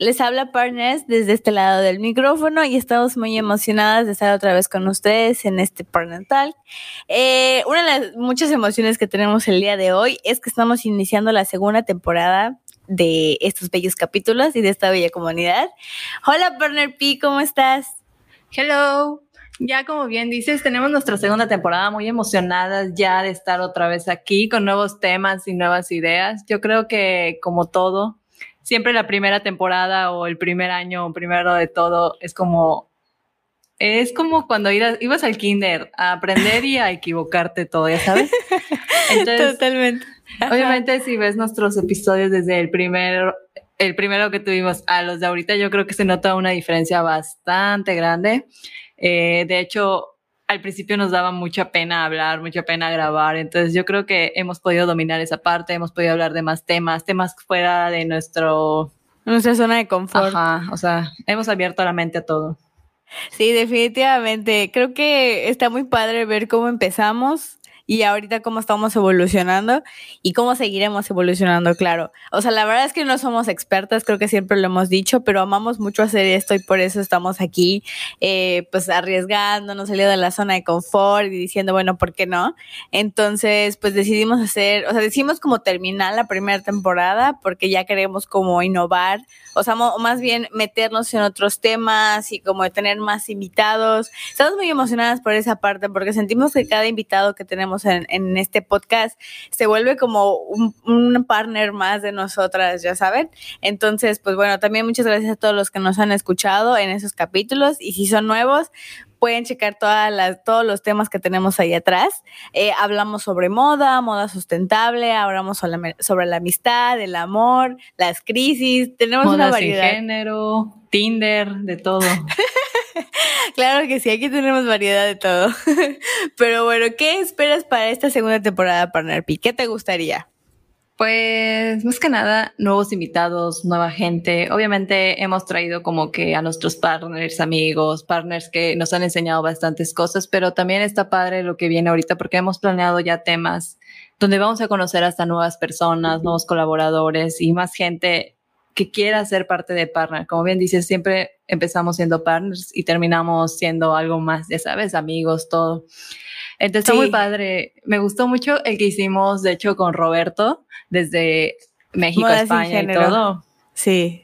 Les habla Partners desde este lado del micrófono y estamos muy emocionadas de estar otra vez con ustedes en este Partner Talk. Eh, una de las muchas emociones que tenemos el día de hoy es que estamos iniciando la segunda temporada de estos bellos capítulos y de esta bella comunidad. Hola Partner P, ¿cómo estás? Hello. Ya como bien dices, tenemos nuestra segunda temporada muy emocionadas ya de estar otra vez aquí con nuevos temas y nuevas ideas. Yo creo que como todo, siempre la primera temporada o el primer año primero de todo es como es como cuando ibas, al kinder a aprender y a equivocarte todo, ya sabes. Totalmente. Obviamente si ves nuestros episodios desde el primero el primero que tuvimos a los de ahorita, yo creo que se nota una diferencia bastante grande. Eh, de hecho, al principio nos daba mucha pena hablar, mucha pena grabar. Entonces yo creo que hemos podido dominar esa parte, hemos podido hablar de más temas, temas fuera de nuestro... Nuestra zona de confort. Ajá, o sea, hemos abierto la mente a todo. Sí, definitivamente. Creo que está muy padre ver cómo empezamos y ahorita cómo estamos evolucionando y cómo seguiremos evolucionando, claro. O sea, la verdad es que no somos expertas, creo que siempre lo hemos dicho, pero amamos mucho hacer esto y por eso estamos aquí, eh, pues arriesgándonos, saliendo de la zona de confort y diciendo, bueno, ¿por qué no? Entonces, pues decidimos hacer, o sea, decidimos como terminar la primera temporada porque ya queremos como innovar, o sea, más bien meternos en otros temas y como tener más invitados. Estamos muy emocionadas por esa parte porque sentimos que cada invitado que tenemos en, este podcast, se vuelve como un, un, partner más de nosotras, ya saben. Entonces, pues bueno, también muchas gracias a todos los que nos han escuchado en esos capítulos y si son nuevos, pueden checar todas las, todos los temas que tenemos ahí atrás. Eh, hablamos sobre moda, moda sustentable, hablamos sobre la, sobre la, amistad, el amor, las crisis, tenemos una variedad. género, Tinder, de todo. claro que sí, aquí tenemos variedad de todo. Pero bueno, ¿qué esperas para esta segunda temporada, Partner P? ¿Qué te gustaría? Pues más que nada, nuevos invitados, nueva gente. Obviamente hemos traído como que a nuestros partners, amigos, partners que nos han enseñado bastantes cosas, pero también está padre lo que viene ahorita porque hemos planeado ya temas donde vamos a conocer hasta nuevas personas, nuevos colaboradores y más gente que quiera ser parte de partner. Como bien dices, siempre empezamos siendo partners y terminamos siendo algo más, ya sabes, amigos, todo. Entonces está muy padre. Me gustó mucho el que hicimos, de hecho, con Roberto, desde México, España y todo. Sí.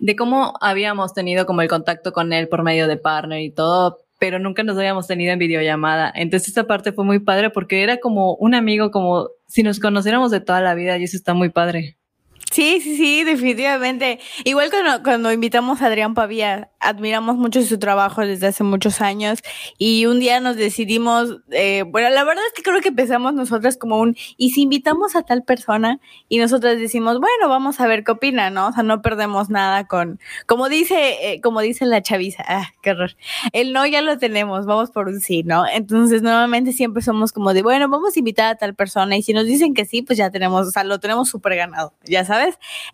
De cómo habíamos tenido como el contacto con él por medio de partner y todo, pero nunca nos habíamos tenido en videollamada. Entonces esta parte fue muy padre porque era como un amigo, como si nos conociéramos de toda la vida y eso está muy padre. Sí, sí, sí, definitivamente. Igual cuando, cuando invitamos a Adrián Pavía, admiramos mucho su trabajo desde hace muchos años y un día nos decidimos, eh, bueno, la verdad es que creo que empezamos nosotras como un, y si invitamos a tal persona y nosotras decimos, bueno, vamos a ver qué opina, ¿no? O sea, no perdemos nada con, como dice, eh, como dice la chaviza, ah, qué horror, el no ya lo tenemos, vamos por un sí, ¿no? Entonces, nuevamente siempre somos como de, bueno, vamos a invitar a tal persona y si nos dicen que sí, pues ya tenemos, o sea, lo tenemos súper ganado, ya sabes.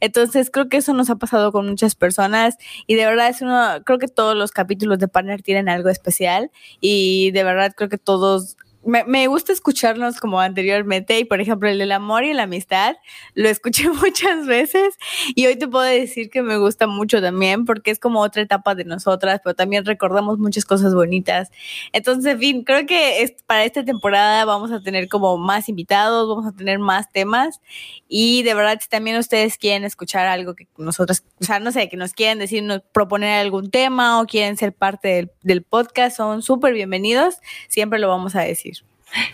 Entonces creo que eso nos ha pasado con muchas personas y de verdad es uno, creo que todos los capítulos de Partner tienen algo especial y de verdad creo que todos me, me, gusta escucharnos como anteriormente y por ejemplo el amor y la amistad lo escuché muchas veces y hoy te puedo decir que me gusta mucho también porque es como otra etapa de nosotras, pero también recordamos muchas cosas bonitas. Entonces, en fin, creo que es, para esta temporada vamos a tener como más invitados, vamos a tener más temas y de verdad si también ustedes quieren escuchar algo que nosotros, o sea, no sé, que nos quieren decir, proponer algún tema o quieren ser parte del, del podcast, son súper bienvenidos, siempre lo vamos a decir.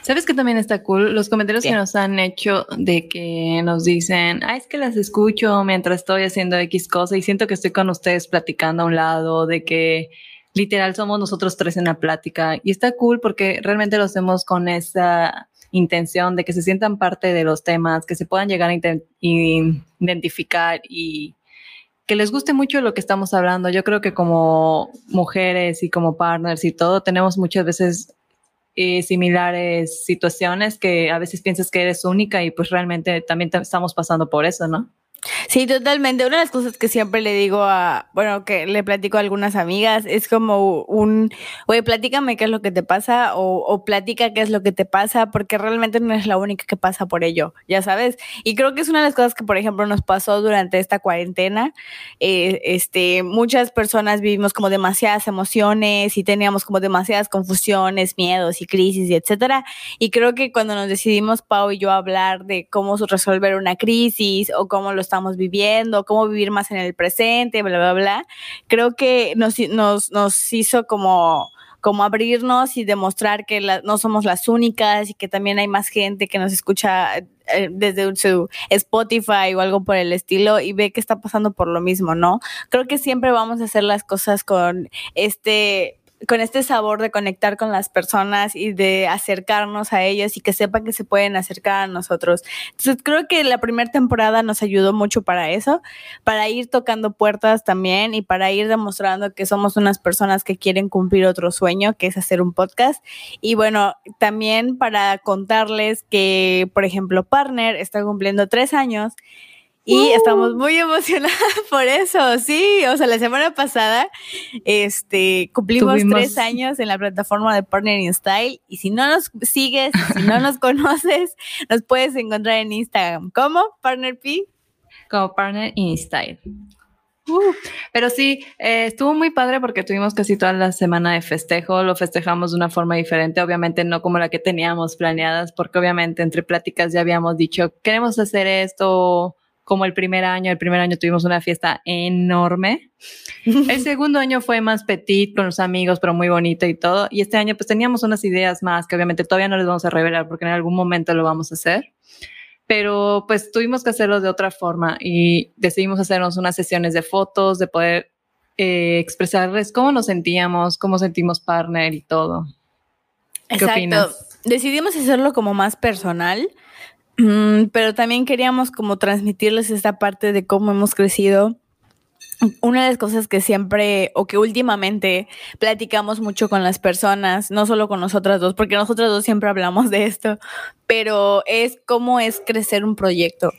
¿Sabes que también está cool? Los comentarios que nos han hecho de que nos dicen, ah, es que las escucho mientras estoy haciendo X cosa y siento que estoy con ustedes platicando a un lado, de que literal somos nosotros tres en la plática. Y está cool porque realmente lo hacemos con esa intención de que se sientan parte de los temas, que se puedan llegar a identificar y que les guste mucho lo que estamos hablando. Yo creo que como mujeres y como partners y todo, tenemos muchas veces eh, similares situaciones que a veces piensas que eres única y pues realmente también estamos pasando por eso, ¿no? Sí, totalmente. Una de las cosas que siempre le digo a, bueno, que le platico a algunas amigas, es como un, oye, platícame qué es lo que te pasa o, o platica qué es lo que te pasa, porque realmente no es la única que pasa por ello, ya sabes. Y creo que es una de las cosas que, por ejemplo, nos pasó durante esta cuarentena. Eh, este, muchas personas vivimos como demasiadas emociones y teníamos como demasiadas confusiones, miedos y crisis y etcétera. Y creo que cuando nos decidimos, Pau y yo, a hablar de cómo resolver una crisis o cómo lo estamos viviendo, cómo vivir más en el presente, bla, bla, bla. Creo que nos, nos, nos hizo como como abrirnos y demostrar que no somos las únicas y que también hay más gente que nos escucha eh, desde su Spotify o algo por el estilo y ve que está pasando por lo mismo, ¿no? Creo que siempre vamos a hacer las cosas con este con este sabor de conectar con las personas y de acercarnos a ellos y que sepan que se pueden acercar a nosotros. Entonces creo que la primera temporada nos ayudó mucho para eso, para ir tocando puertas también y para ir demostrando que somos unas personas que quieren cumplir otro sueño, que es hacer un podcast. Y bueno, también para contarles que, por ejemplo, Partner está cumpliendo tres años y estamos muy emocionadas por eso, sí. O sea, la semana pasada este, cumplimos tres años en la plataforma de Partner in Style. Y si no nos sigues, si no nos conoces, nos puedes encontrar en Instagram. ¿Cómo? Partner P. Como Partner in Style. Uh, pero sí, eh, estuvo muy padre porque tuvimos casi toda la semana de festejo, lo festejamos de una forma diferente, obviamente no como la que teníamos planeadas, porque obviamente entre pláticas ya habíamos dicho, queremos hacer esto, como el primer año. El primer año tuvimos una fiesta enorme. El segundo año fue más petit con los amigos, pero muy bonito y todo. Y este año pues teníamos unas ideas más que obviamente todavía no les vamos a revelar porque en algún momento lo vamos a hacer. Pero pues tuvimos que hacerlo de otra forma y decidimos hacernos unas sesiones de fotos, de poder eh, expresarles cómo nos sentíamos, cómo sentimos partner y todo. ¿Qué opinas? Decidimos hacerlo como más personal pero también queríamos como transmitirles esta parte de cómo hemos crecido. Una de las cosas que siempre o que últimamente platicamos mucho con las personas, no solo con nosotras dos, porque nosotras dos siempre hablamos de esto, pero es cómo es crecer un proyecto.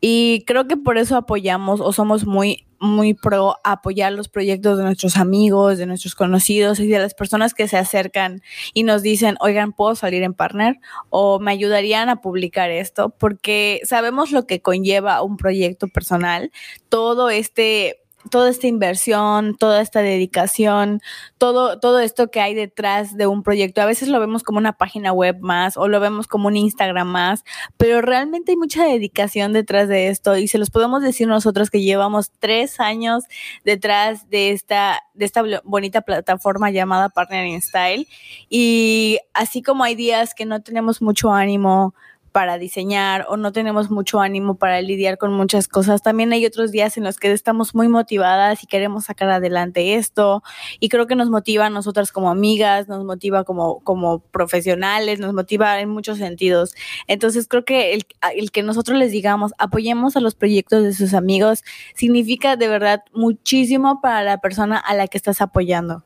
Y creo que por eso apoyamos o somos muy, muy pro apoyar los proyectos de nuestros amigos, de nuestros conocidos y de las personas que se acercan y nos dicen, oigan, ¿puedo salir en partner? O me ayudarían a publicar esto, porque sabemos lo que conlleva un proyecto personal, todo este toda esta inversión, toda esta dedicación, todo, todo esto que hay detrás de un proyecto. A veces lo vemos como una página web más o lo vemos como un Instagram más, pero realmente hay mucha dedicación detrás de esto y se los podemos decir nosotros que llevamos tres años detrás de esta, de esta bonita plataforma llamada Partner in Style. Y así como hay días que no tenemos mucho ánimo, para diseñar o no tenemos mucho ánimo para lidiar con muchas cosas. También hay otros días en los que estamos muy motivadas y queremos sacar adelante esto y creo que nos motiva a nosotras como amigas, nos motiva como, como profesionales, nos motiva en muchos sentidos. Entonces creo que el, el que nosotros les digamos apoyemos a los proyectos de sus amigos significa de verdad muchísimo para la persona a la que estás apoyando.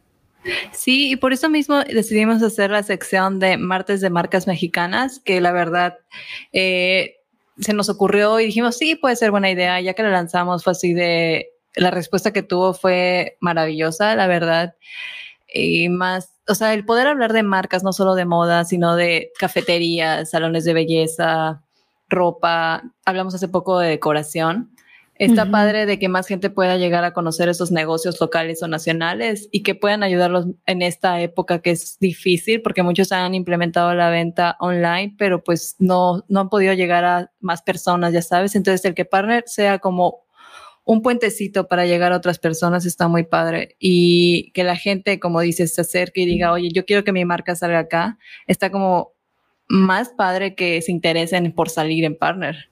Sí, y por eso mismo decidimos hacer la sección de martes de marcas mexicanas, que la verdad eh, se nos ocurrió y dijimos, sí, puede ser buena idea, ya que la lanzamos fue así de, la respuesta que tuvo fue maravillosa, la verdad, y más, o sea, el poder hablar de marcas, no solo de moda, sino de cafeterías, salones de belleza, ropa, hablamos hace poco de decoración Está padre de que más gente pueda llegar a conocer esos negocios locales o nacionales y que puedan ayudarlos en esta época que es difícil porque muchos han implementado la venta online, pero pues no, no han podido llegar a más personas, ya sabes. Entonces, el que Partner sea como un puentecito para llegar a otras personas está muy padre y que la gente, como dices, se acerque y diga, oye, yo quiero que mi marca salga acá, está como más padre que se interesen por salir en Partner.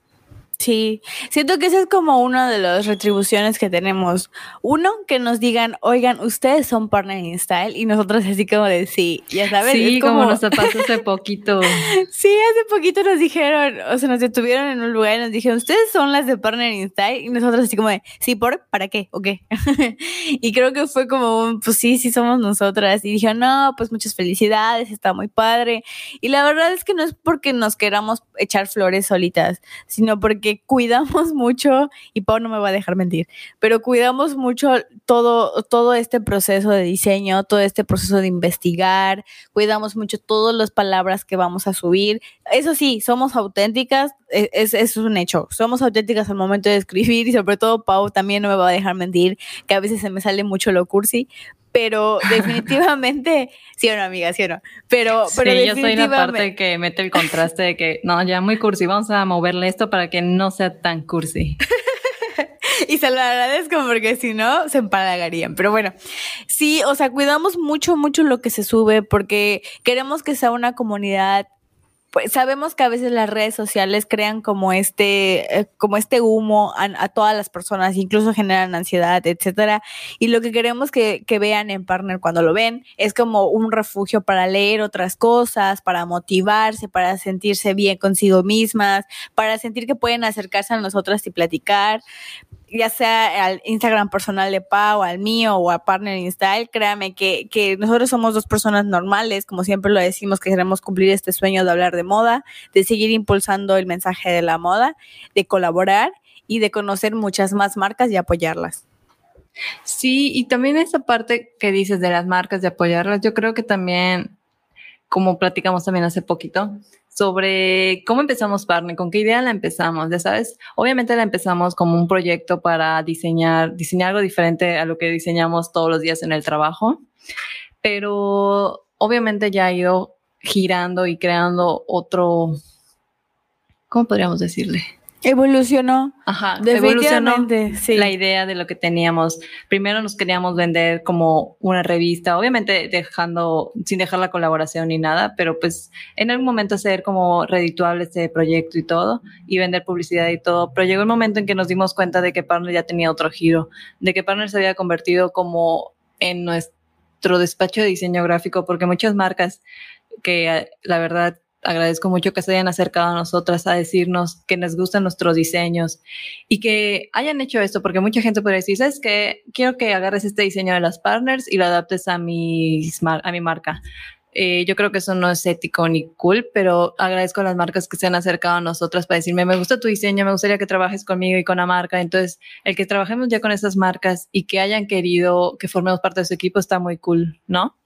Sí, siento que esa es como una de las retribuciones que tenemos. Uno, que nos digan, oigan, ustedes son partner in style y nosotros así como de sí, ya sabes. Sí, como... nos pasó hace poquito. sí, hace poquito nos dijeron, o sea, nos detuvieron en un lugar y nos dijeron, ustedes son las de partner in style y nosotros así como de, sí, ¿por? ¿Para qué? ¿O qué? y creo que fue como un, pues sí, sí somos nosotras. Y dijeron, no, pues muchas felicidades, está muy padre. Y la verdad es que no es porque nos queramos echar flores solitas, sino porque cuidamos mucho, y Pau no me va a dejar mentir, pero cuidamos mucho todo, todo este proceso de diseño, todo este proceso de investigar, cuidamos mucho todas las palabras que vamos a subir. Eso sí, somos auténticas, e, es, es, un hecho, somos auténticas al momento de escribir y sobre todo Pau también no me va a dejar mentir, que a veces se me sale mucho lo cursi, pero definitivamente, sí o no, amiga, sí o no. Pero, pero yo soy la parte que mete el contraste de que, no, ya muy cursi, vamos a moverle esto para que no sea tan cursi. y se lo agradezco porque si no, se empalagarían. Pero bueno, sí, o sea, cuidamos mucho, mucho lo que se sube porque queremos que sea una comunidad pues sabemos que a veces las redes sociales crean como este, eh, como este humo a, todas las personas, incluso generan ansiedad, etcétera. Y lo que queremos que, que vean en Partner cuando lo ven es como un refugio para leer otras cosas, para motivarse, para sentirse bien consigo mismas, para sentir que pueden acercarse a nosotras y platicar ya sea al Instagram personal de Pau, al mío o a Partner in Style, créame que, que nosotros somos dos personas normales, como siempre lo decimos, que queremos cumplir este sueño de hablar de moda, de seguir impulsando el mensaje de la moda, de colaborar y de conocer muchas más marcas y apoyarlas. Sí, y también esa parte que dices de las marcas, de apoyarlas, yo creo que también, como platicamos también hace poquito, sobre cómo empezamos Partner, con qué idea la empezamos, ya sabes. Obviamente la empezamos como un proyecto para diseñar, diseñar algo diferente a lo que diseñamos todos los días en el trabajo, pero obviamente ya ha ido girando y creando otro, ¿cómo podríamos decirle? Evolucionó. Ajá, sí. la idea de lo que teníamos. Primero nos queríamos vender como una revista, obviamente dejando, sin dejar la colaboración ni nada, pero pues en algún momento hacer como redituable este proyecto y todo, y vender publicidad y todo. Pero llegó el momento en que nos dimos cuenta de que Partner ya tenía otro giro, de que Partner se había convertido como en nuestro despacho de diseño gráfico, porque muchas marcas que la verdad agradezco mucho que se hayan acercado a nosotras a decirnos que les gustan nuestros diseños y que hayan hecho esto, porque mucha gente puede decir, ¿sabes qué? Quiero que agarres este diseño de las partners y lo adaptes a mi, a mi marca. Eh, yo creo que eso no es ético ni cool, pero agradezco a las marcas que se han acercado a nosotras para decirme, me gusta tu diseño, me gustaría que trabajes conmigo y con la marca. Entonces, el que trabajemos ya con esas marcas y que hayan querido que formemos parte de su equipo está muy cool, ¿no?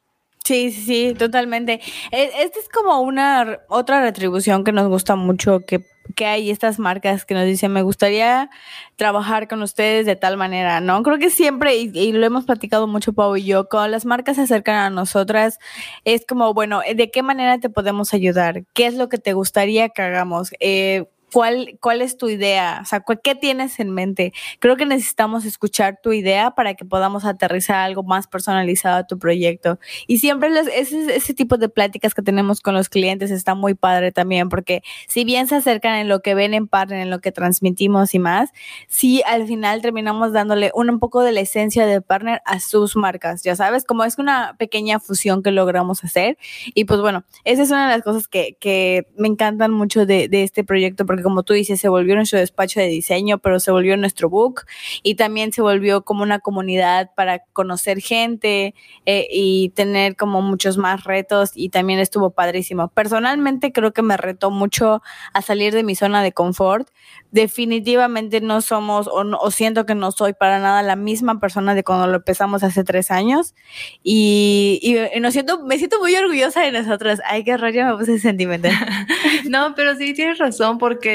Sí, sí, sí, totalmente. E, esta es como una otra retribución que nos gusta mucho, que, que hay estas marcas que nos dicen, me gustaría trabajar con ustedes de tal manera, ¿no? Creo que siempre, y, lo hemos platicado mucho Pau y yo, cuando las marcas se acercan a nosotras, es como, bueno, ¿de qué manera te podemos ayudar? ¿Qué es lo que te gustaría que hagamos? Eh, ¿Cuál, ¿Cuál es tu idea? O sea, ¿qué tienes en mente? Creo que necesitamos escuchar tu idea para que podamos aterrizar algo más personalizado a tu proyecto. Y siempre ese, ese tipo de pláticas que tenemos con los clientes está muy padre también, porque si bien se acercan en lo que ven en Partner, en lo que transmitimos y más, sí al final terminamos dándole un, un poco de la esencia de Partner a sus marcas, ya sabes, como es una pequeña fusión que logramos hacer. Y pues bueno, esa es una de las cosas que, que me encantan mucho de, de este proyecto, porque como tú dices, se volvió nuestro despacho de diseño, pero se volvió nuestro book y también se volvió como una comunidad para conocer gente eh, y tener como muchos más retos y también estuvo padrísimo. Personalmente creo que me retó mucho a salir de mi zona de confort. Definitivamente no somos o, siento que no soy para nada la misma persona de cuando lo empezamos hace tres años y, y, siento, me siento muy orgullosa de nosotras. Ay, qué raro, me puse sentimental. no, pero sí tienes razón porque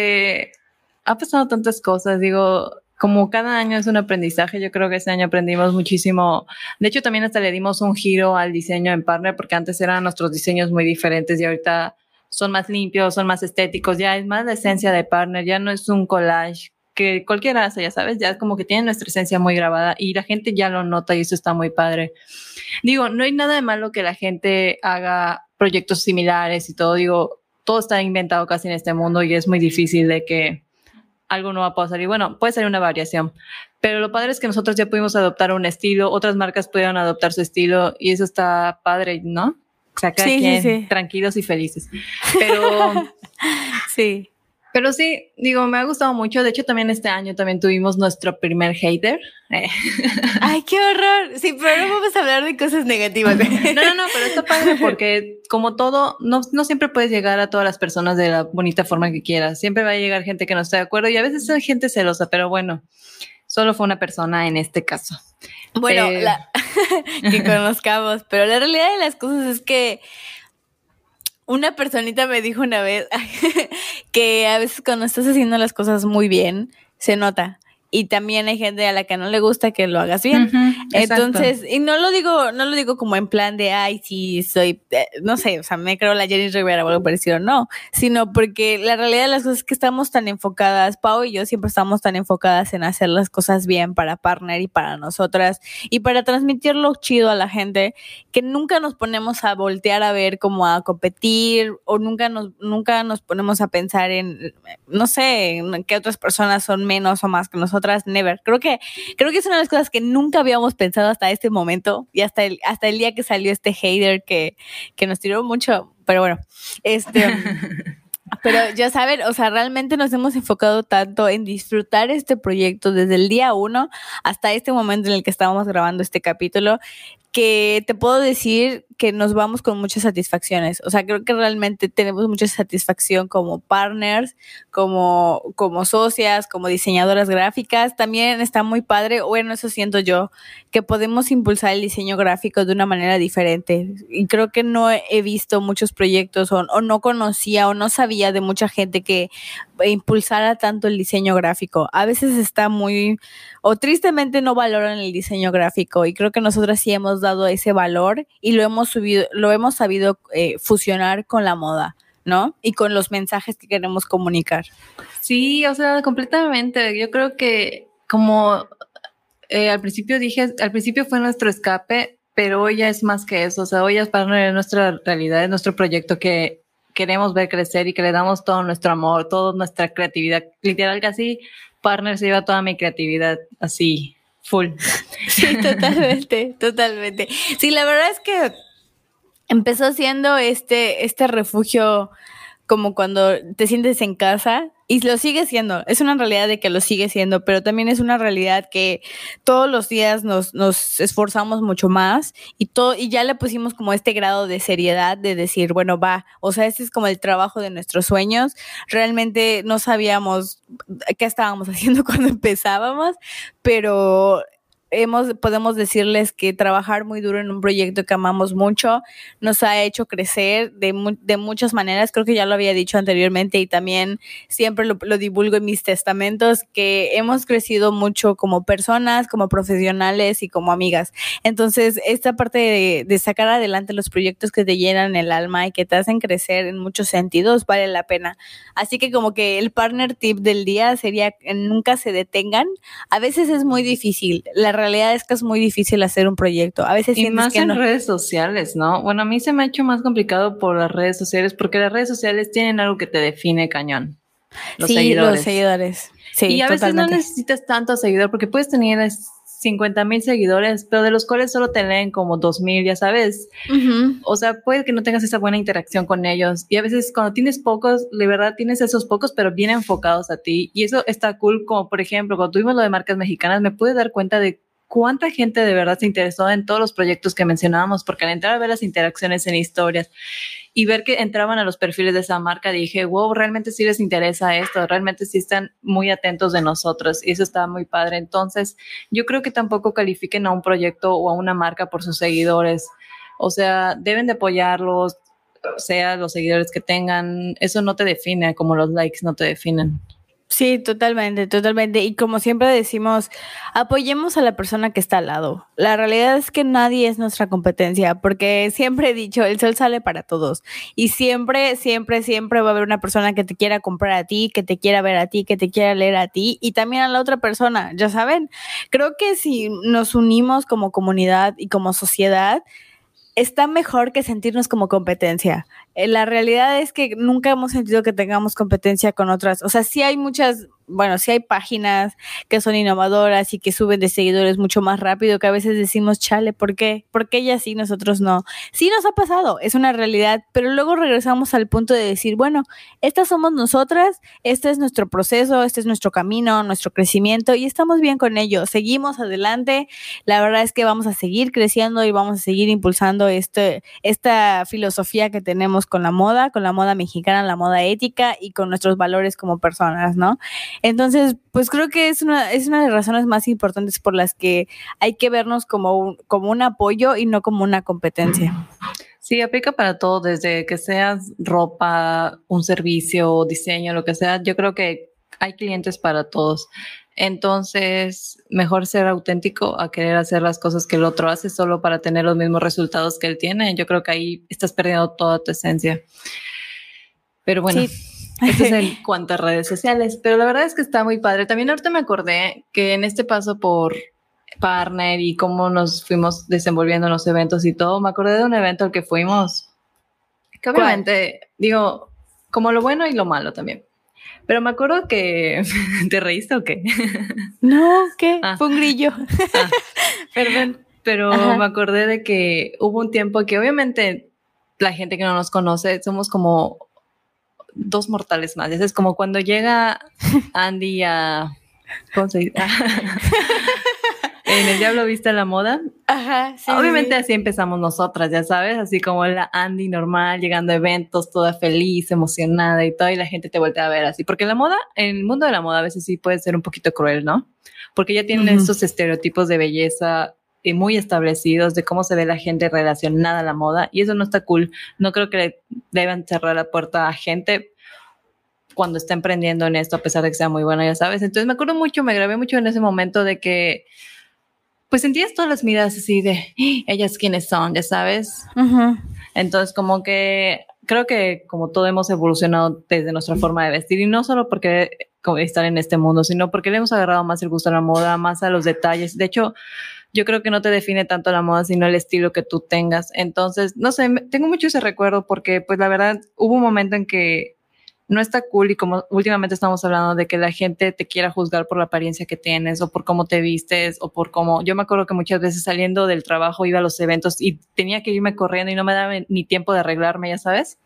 ha pasado tantas cosas, digo, como cada año es un aprendizaje, yo creo que este año aprendimos muchísimo. De hecho, también hasta le dimos un giro al diseño en Partner, porque antes eran nuestros diseños muy diferentes y ahorita son más limpios, son más estéticos, ya es más la esencia de Partner, ya no es un collage que cualquiera hace, ya sabes, ya es como que tiene nuestra esencia muy grabada y la gente ya lo nota y eso está muy padre. Digo, no hay nada de malo que la gente haga proyectos similares y todo, digo, todo está inventado casi en este mundo y es muy difícil de que algo nuevo puede salir. Bueno, puede ser una variación, pero lo padre es que nosotros ya pudimos adoptar un estilo, otras marcas pudieron adoptar su estilo y eso está padre, ¿no? O sea, cada quien tranquilos y felices. Pero sí. Pero sí, digo, me ha gustado mucho. De hecho, también este año también tuvimos nuestro primer hater. Ay, qué horror. Sí, pero no vamos a hablar de cosas negativas. No, no, no, pero está padre porque como todo, no, no siempre puedes llegar a todas las personas de la bonita forma que quieras. Siempre va a llegar gente que no está de acuerdo y a veces hay gente celosa, pero bueno, solo fue una persona en este caso. Bueno, eh, que conozcamos, pero la realidad de las cosas es que una personita me dijo una vez que a veces cuando estás haciendo las cosas muy bien, se nota y también hay gente a la que no le gusta que lo hagas bien. Entonces, y no lo digo, no lo digo como en plan de, ay, sí, soy, eh, no sé, o sea, me creo la Jenny Rivera o algo parecido, no, sino porque la realidad de las cosas es que estamos tan enfocadas, Pau y yo siempre estamos tan enfocadas en hacer las cosas bien para partner y para nosotras y para transmitirlo chido a la gente, que nunca nos ponemos a voltear a ver como a competir o nunca nos, nunca nos ponemos a pensar en, no sé, en que otras personas son menos o más que nosotros otras never. Creo que, creo que es una de las cosas que nunca habíamos pensado hasta este momento y hasta el, hasta el día que salió este hater que, que nos tiró mucho. Pero bueno, este. Pero ya saben, o sea, realmente nos hemos enfocado tanto en disfrutar este proyecto desde el día uno hasta este momento en el que estábamos grabando este capítulo, que te puedo decir que nos vamos con muchas satisfacciones. O sea, creo que realmente tenemos mucha satisfacción como partners, como, como socias, como diseñadoras gráficas. También está muy padre, bueno, eso siento yo, que podemos impulsar el diseño gráfico de una manera diferente. Y creo que no he visto muchos proyectos o, o no conocía o no sabía de mucha gente que impulsara tanto el diseño gráfico. A veces está muy, o tristemente no valoran el diseño gráfico y creo que nosotras sí hemos dado ese valor y lo hemos subido, lo hemos sabido eh, fusionar con la moda. ¿no? Y con los mensajes que queremos comunicar. Sí, o sea, completamente. Yo creo que como eh, al principio dije, al principio fue nuestro escape, pero hoy ya es más que eso. O sea, hoy ya es parte de nuestra realidad, de nuestro proyecto que queremos ver crecer y que le damos todo nuestro amor, toda nuestra creatividad. Literal, casi Partner se lleva toda mi creatividad así, full. Sí, totalmente, totalmente. Sí, la verdad es que empezó siendo este, este refugio como cuando te sientes en casa y lo sigue siendo. Es una realidad de que lo sigue siendo, pero también es una realidad que todos los días nos, nos esforzamos mucho más y todo, y ya le pusimos como este grado de seriedad de decir, bueno, va, o sea, este es como el trabajo de nuestros sueños. Realmente no sabíamos qué estábamos haciendo cuando empezábamos, pero hemos, podemos decirles que trabajar muy duro en un proyecto que amamos mucho nos ha hecho crecer de, de muchas maneras. Creo que ya lo había dicho anteriormente y también siempre lo, lo, divulgo en mis testamentos, que hemos crecido mucho como personas, como profesionales y como amigas. Entonces, esta parte de, de sacar adelante los proyectos que te llenan el alma y que te hacen crecer en muchos sentidos vale la pena. Así que como que el partner tip del día sería nunca se detengan. A veces es muy difícil. La realidad es que es muy difícil hacer un proyecto. A veces y más que en redes sociales, ¿no? Bueno, a mí se me ha hecho más complicado por las redes sociales porque las redes sociales tienen algo que te define cañón. Los sí, seguidores. los seguidores. Sí, y a veces no necesitas tanto seguidor porque puedes tener 50 mil seguidores, pero de los cuales solo te leen como 2 mil, ya sabes. O sea, puede que no tengas esa buena interacción con ellos. Y a veces cuando tienes pocos, de verdad tienes esos pocos, pero bien enfocados a ti. Y eso está cool, como por ejemplo, cuando tuvimos lo de marcas mexicanas, me pude dar cuenta de cuánta gente de verdad se interesó en todos los proyectos que mencionábamos, porque al entrar a ver las interacciones en historias y ver que entraban a los perfiles de esa marca, dije, wow, realmente sí les interesa esto, realmente sí están muy atentos de nosotros y eso está muy padre. Entonces, yo creo que tampoco califiquen a un proyecto o a una marca por sus seguidores. O sea, deben de apoyarlos, sea los seguidores que tengan, eso no te define como los likes no te definen. Sí, totalmente, totalmente. Y como siempre decimos, apoyemos a la persona que está al lado. La realidad es que nadie es nuestra competencia, porque siempre he dicho, el sol sale para todos. Y siempre, siempre, siempre va a haber una persona que te quiera comprar a ti, que te quiera ver a ti, que te quiera leer a ti y también a la otra persona. Ya saben, creo que si nos unimos como comunidad y como sociedad, está mejor que sentirnos como competencia. Eh, la realidad es que nunca hemos sentido que tengamos competencia con otras. O sea, sí hay muchas bueno, sí hay páginas que son innovadoras y que suben de seguidores mucho más rápido, que a veces decimos, chale, ¿por qué? ¿Por qué ella sí, nosotros no? Sí nos ha pasado, es una realidad, pero luego regresamos al punto de decir, bueno, estas somos nosotras, este es nuestro proceso, este es nuestro camino, nuestro crecimiento y estamos bien con ello, seguimos adelante, la verdad es que vamos a seguir creciendo y vamos a seguir impulsando este, esta filosofía que tenemos con la moda, con la moda mexicana, la moda ética y con nuestros valores como personas, ¿no? Entonces, pues creo que es una, es una de las razones más importantes por las que hay que vernos como un, como un apoyo y no como una competencia. Sí, aplica para todo, desde que seas ropa, un servicio, diseño, lo que sea. Yo creo que hay clientes para todos. Entonces, mejor ser auténtico a querer hacer las cosas que el otro hace solo para tener los mismos resultados que él tiene. Yo creo que ahí estás perdiendo toda tu esencia. Pero bueno. Esto es en cuanto a redes sociales, pero la verdad es que está muy padre. También ahorita me acordé que en este paso por partner y cómo nos fuimos desenvolviendo en los eventos y todo, me acordé de un evento al que fuimos, que obviamente, digo, como lo bueno y lo malo también. Pero me acuerdo que te reíste o qué? No, ¿qué? Ah. Fue un grillo. Ah. Perdón. Pero me acordé de que hubo un tiempo que obviamente la gente que no nos conoce somos como dos mortales más. Es como cuando llega Andy a. ¿Cómo se dice? En el Diablo Viste la Moda. Ajá, sí, Obviamente así empezamos nosotras, ya sabes, así como la Andy normal, llegando a eventos, toda feliz, emocionada y todo, y la gente te voltea a ver así. Porque la moda, en el mundo de la moda a veces sí puede ser un poquito cruel, ¿no? Porque ya tienen estos estereotipos de belleza y muy establecidos de cómo se ve la gente relacionada a la moda y eso no está cool. No creo que deban cerrar la puerta a gente cuando está emprendiendo en esto, a pesar de que sea muy buena, ya sabes. Entonces me acuerdo mucho, me grabé mucho en ese momento de que, pues sentías todas las miradas así de, ¡Ah! ellas quiénes son, ya sabes. Entonces como que creo que como todo hemos evolucionado desde nuestra forma de vestir y no solo porque estar en este mundo, sino porque le hemos agarrado más el gusto a la moda, más a los detalles. De hecho, yo creo que no te define tanto la moda, sino el estilo que tú tengas. Entonces, no sé, tengo mucho ese recuerdo porque, pues la verdad, hubo un momento en que no está cool y como últimamente estamos hablando de que la gente te quiera juzgar por la apariencia que tienes o por cómo te vistes o por cómo, yo me acuerdo que muchas veces saliendo del trabajo iba a los eventos y tenía que irme corriendo y no me daba ni tiempo de arreglarme, ya sabes.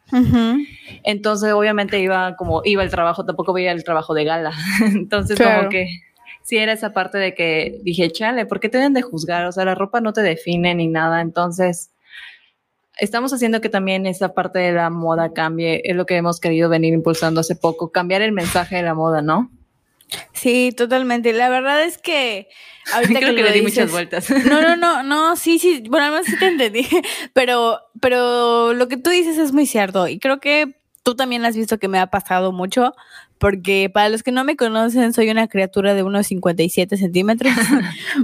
Entonces obviamente iba como, iba el trabajo, tampoco veía el trabajo de gala. Entonces como que sí era esa parte de que dije, chale, ¿por qué te deben de juzgar? O sea, la ropa no te define ni nada. Entonces, estamos haciendo que también esa parte de la moda cambie. Es lo que hemos querido venir impulsando hace poco, cambiar el mensaje de la moda, ¿no? Sí, totalmente. La verdad es que ahorita Creo que, le di muchas vueltas. No, no, no, no, sí, sí, bueno, además sí te entendí, pero, pero lo que tú dices es muy cierto y creo que tú también has visto que me ha pasado mucho porque para los que no me conocen, soy una criatura de unos 57 centímetros,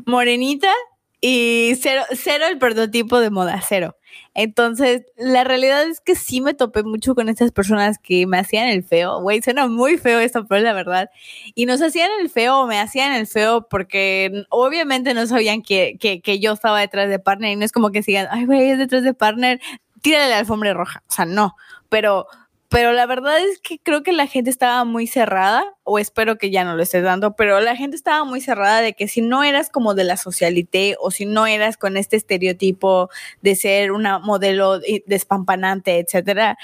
morenita y cero, cero el prototipo de moda, cero. Entonces, la realidad es que sí me topé mucho con estas personas que me hacían el feo. Güey, suena muy feo esto, pero es la verdad. Y nos hacían el feo me hacían el feo porque obviamente no sabían que, que, que yo estaba detrás de partner y no es como que sigan, ay, güey, es detrás de partner, tírale la alfombra roja. O sea, no. Pero pero la verdad es que creo que la gente estaba muy cerrada, o espero que ya no lo estés dando, pero la gente estaba muy cerrada de que si no eras como de la socialité o si no eras con este estereotipo de ser una modelo despampanante, etcétera,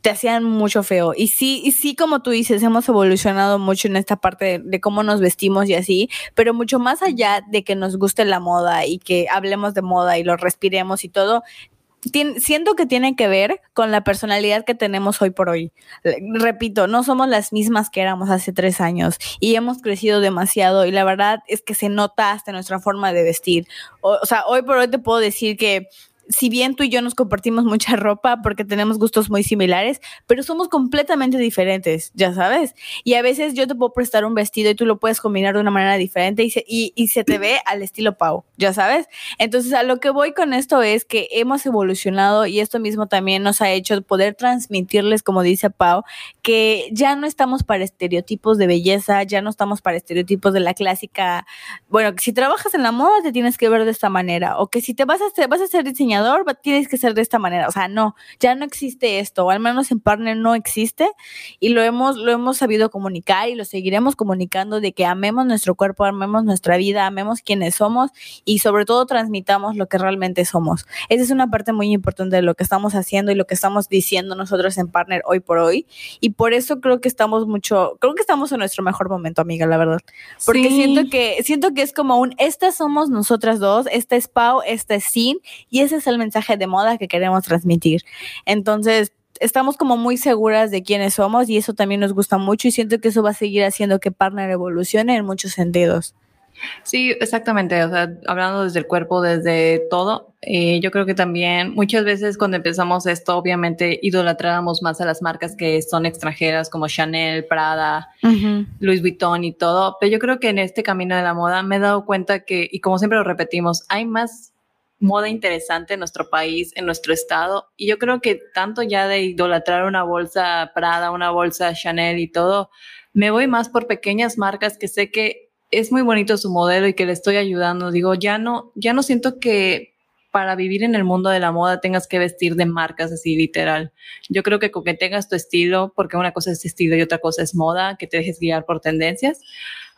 te hacían mucho feo. Y sí, y sí, como tú dices, hemos evolucionado mucho en esta parte de, de, cómo nos vestimos y así, pero mucho más allá de que nos guste la moda y que hablemos de moda y lo respiremos y todo, siento que tiene que ver con la personalidad que tenemos hoy por hoy. Repito, no somos las mismas que éramos hace tres años y hemos crecido demasiado y la verdad es que se nota hasta nuestra forma de vestir. o sea, hoy por hoy te puedo decir que si bien tú y yo nos compartimos mucha ropa porque tenemos gustos muy similares, pero somos completamente diferentes, ya sabes. Y a veces yo te puedo prestar un vestido y tú lo puedes combinar de una manera diferente y se, y, se te ve al estilo Pau, ya sabes. Entonces, a lo que voy con esto es que hemos evolucionado y esto mismo también nos ha hecho poder transmitirles, como dice Pau, que ya no estamos para estereotipos de belleza, ya no estamos para estereotipos de la clásica. Bueno, si trabajas en la moda te tienes que ver de esta manera, o que si te vas a, vas a ser diseñador diseñador tienes que ser de esta manera. O sea, no, ya no existe esto, o al menos en Partner no existe y lo hemos, lo hemos sabido comunicar y lo seguiremos comunicando de que amemos nuestro cuerpo, amemos nuestra vida, amemos quienes somos y sobre todo transmitamos lo que realmente somos. Esa es una parte muy importante de lo que estamos haciendo y lo que estamos diciendo nosotros en Partner hoy por hoy y por eso creo que estamos mucho, creo que estamos en nuestro mejor momento, amiga, la verdad. Porque siento que siento que es como un estas somos nosotras dos, esta es Pau, esta es Sin y ese es el mensaje de moda que queremos transmitir. Entonces, estamos como muy seguras de quiénes somos y eso también nos gusta mucho y siento que eso va a seguir haciendo que Partner evolucione en muchos sentidos. Sí, exactamente. O sea, hablando desde el cuerpo, desde todo, eh, yo creo que también muchas veces cuando empezamos esto, obviamente idolatrábamos más a las marcas que son extranjeras como Chanel, Prada, Louis Vuitton y todo. Pero yo creo que en este camino de la moda me he dado cuenta que, y como siempre lo repetimos, hay más moda interesante en nuestro país, en nuestro estado. Y yo creo que tanto ya de idolatrar una bolsa Prada, una bolsa Chanel y todo, me voy más por pequeñas marcas que sé que es muy bonito su modelo y que le estoy ayudando. Digo, ya no, ya no siento que para vivir en el mundo de la moda tengas que vestir de marcas así literal. Yo creo que con que tengas tu estilo, porque una cosa es estilo y otra cosa es moda, que te dejes guiar por tendencias,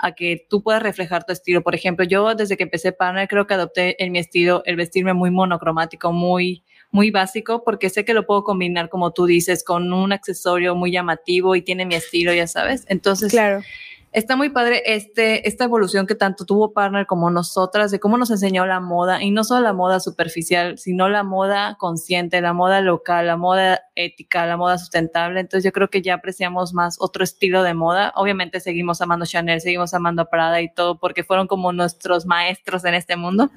a que tú puedas reflejar tu estilo. Por ejemplo, yo desde que empecé Partner creo que adopté en mi estilo el vestirme muy monocromático, muy muy básico porque sé que lo puedo combinar como tú dices con un accesorio muy llamativo y tiene mi estilo, ya sabes. Entonces, claro está muy padre este, esta evolución que tanto tuvo Partner como nosotras, de cómo nos enseñó la moda, y no solo la moda superficial, sino la moda consciente, la moda local, la moda ética, la moda sustentable. Entonces yo creo que ya apreciamos más otro estilo de moda. Obviamente seguimos amando Chanel, seguimos amando Prada y todo, porque fueron como nuestros maestros en este mundo.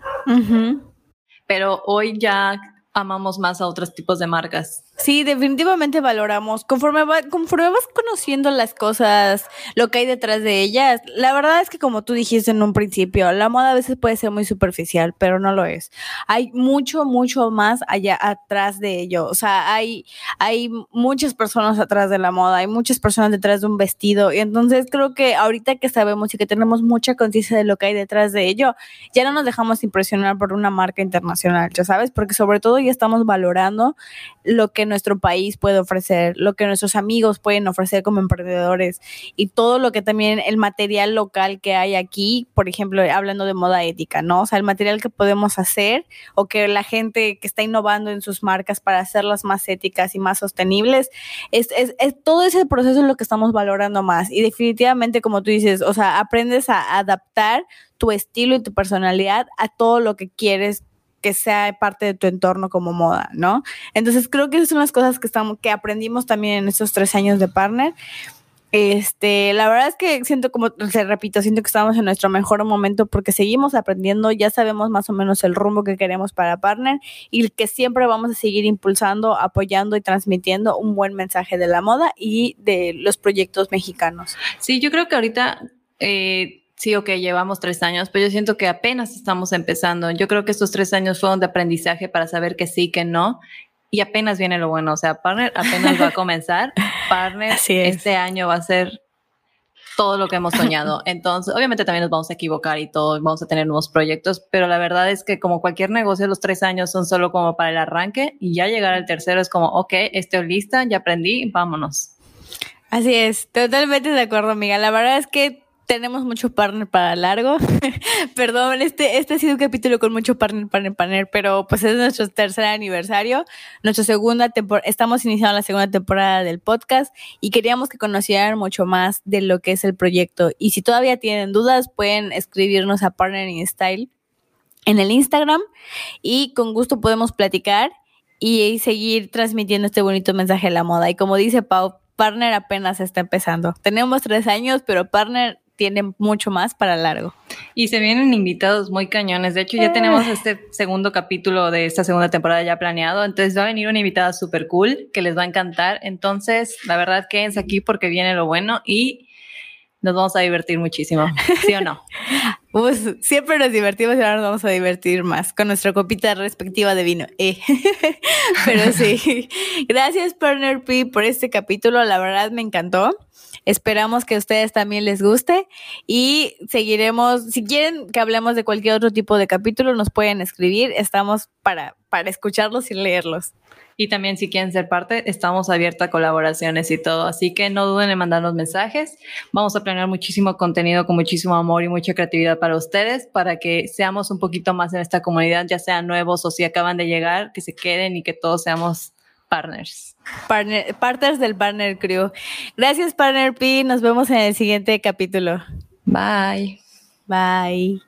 Pero hoy ya amamos más a otros tipos de marcas. Sí, definitivamente valoramos. Conforme, conforme vas conociendo las cosas, lo que hay detrás de ellas, la verdad es que como tú dijiste en un principio, la moda a veces puede ser muy superficial, pero no lo es. Hay mucho, mucho más allá atrás de ello. O sea, hay, hay muchas personas atrás de la moda, hay muchas personas detrás de un vestido. Y entonces creo que ahorita que sabemos y que tenemos mucha conciencia de lo que hay detrás de ello, ya no nos dejamos impresionar por una marca internacional, sabes, porque sobre todo ya estamos valorando lo que nuestro país puede ofrecer, lo que nuestros amigos pueden ofrecer como emprendedores y todo lo que también el material local que hay aquí, por ejemplo, hablando de moda ética, ¿no? O sea, el material que podemos hacer o que la gente que está innovando en sus marcas para hacerlas más éticas y más sostenibles, es, es, es todo ese proceso es lo que estamos valorando más y definitivamente, como tú dices, o sea, aprendes a adaptar tu estilo y tu personalidad a todo lo que quieres que sea parte de tu entorno como moda, ¿no? Entonces creo que esas son las cosas que estamos, que aprendimos también en estos tres años de partner. Este, la verdad es que siento como, te repito, siento que estamos en nuestro mejor momento porque seguimos aprendiendo, ya sabemos más o menos el rumbo que queremos para Partner y que siempre vamos a seguir impulsando, apoyando y transmitiendo un buen mensaje de la moda y de los proyectos mexicanos. Sí, yo creo que ahorita eh, sí, ok, llevamos tres años, pero yo siento que apenas estamos empezando. Yo creo que estos tres años fueron de aprendizaje para saber que sí, que no. Y apenas viene lo bueno. O sea, Partner apenas va a comenzar. Partner este año va a ser todo lo que hemos soñado. Entonces, obviamente también nos vamos a equivocar y todo, vamos a tener nuevos proyectos, pero la verdad es que como cualquier negocio, los tres años son solo como para el arranque y ya llegar al tercero es como, ok, estoy lista, ya aprendí, vámonos. Así es, totalmente de acuerdo, amiga. La verdad es que tenemos mucho partner para largo. Perdón, este, este ha sido un capítulo con mucho partner, partner, partner, pero pues es nuestro tercer aniversario, nuestra segunda temporada, estamos iniciando la segunda temporada del podcast y queríamos que conocieran mucho más de lo que es el proyecto. Y si todavía tienen dudas, pueden escribirnos a Partnering Style en el Instagram y con gusto podemos platicar y seguir transmitiendo este bonito mensaje de la moda. Y como dice Pau, Partner apenas está empezando. Tenemos tres años, pero Partner tiene mucho más para largo. Y se vienen invitados muy cañones. De hecho, ya tenemos ah. este segundo capítulo de esta segunda temporada ya planeado. Entonces va a venir una invitada súper cool que les va a encantar. Entonces, la verdad, quédense aquí porque viene lo bueno y nos vamos a divertir muchísimo. ¿Sí o no? Pues siempre nos divertimos y ahora nos vamos a divertir más con nuestra copita respectiva de vino. Eh. Pero sí, gracias Partner P por este capítulo, la verdad me encantó. Esperamos que a ustedes también les guste y seguiremos, si quieren que hablemos de cualquier otro tipo de capítulo, nos pueden escribir, estamos para, para escucharlos y leerlos. Y también si quieren ser parte, estamos abiertos a colaboraciones y todo. Así que no duden en mandarnos mensajes. Vamos a planear muchísimo contenido con muchísimo amor y mucha creatividad para ustedes, para que seamos un poquito más en esta comunidad, ya sean nuevos o si acaban de llegar, que se queden y que todos seamos partners. Partner, partners del Partner Crew. Gracias, Partner P. Nos vemos en el siguiente capítulo. Bye. Bye.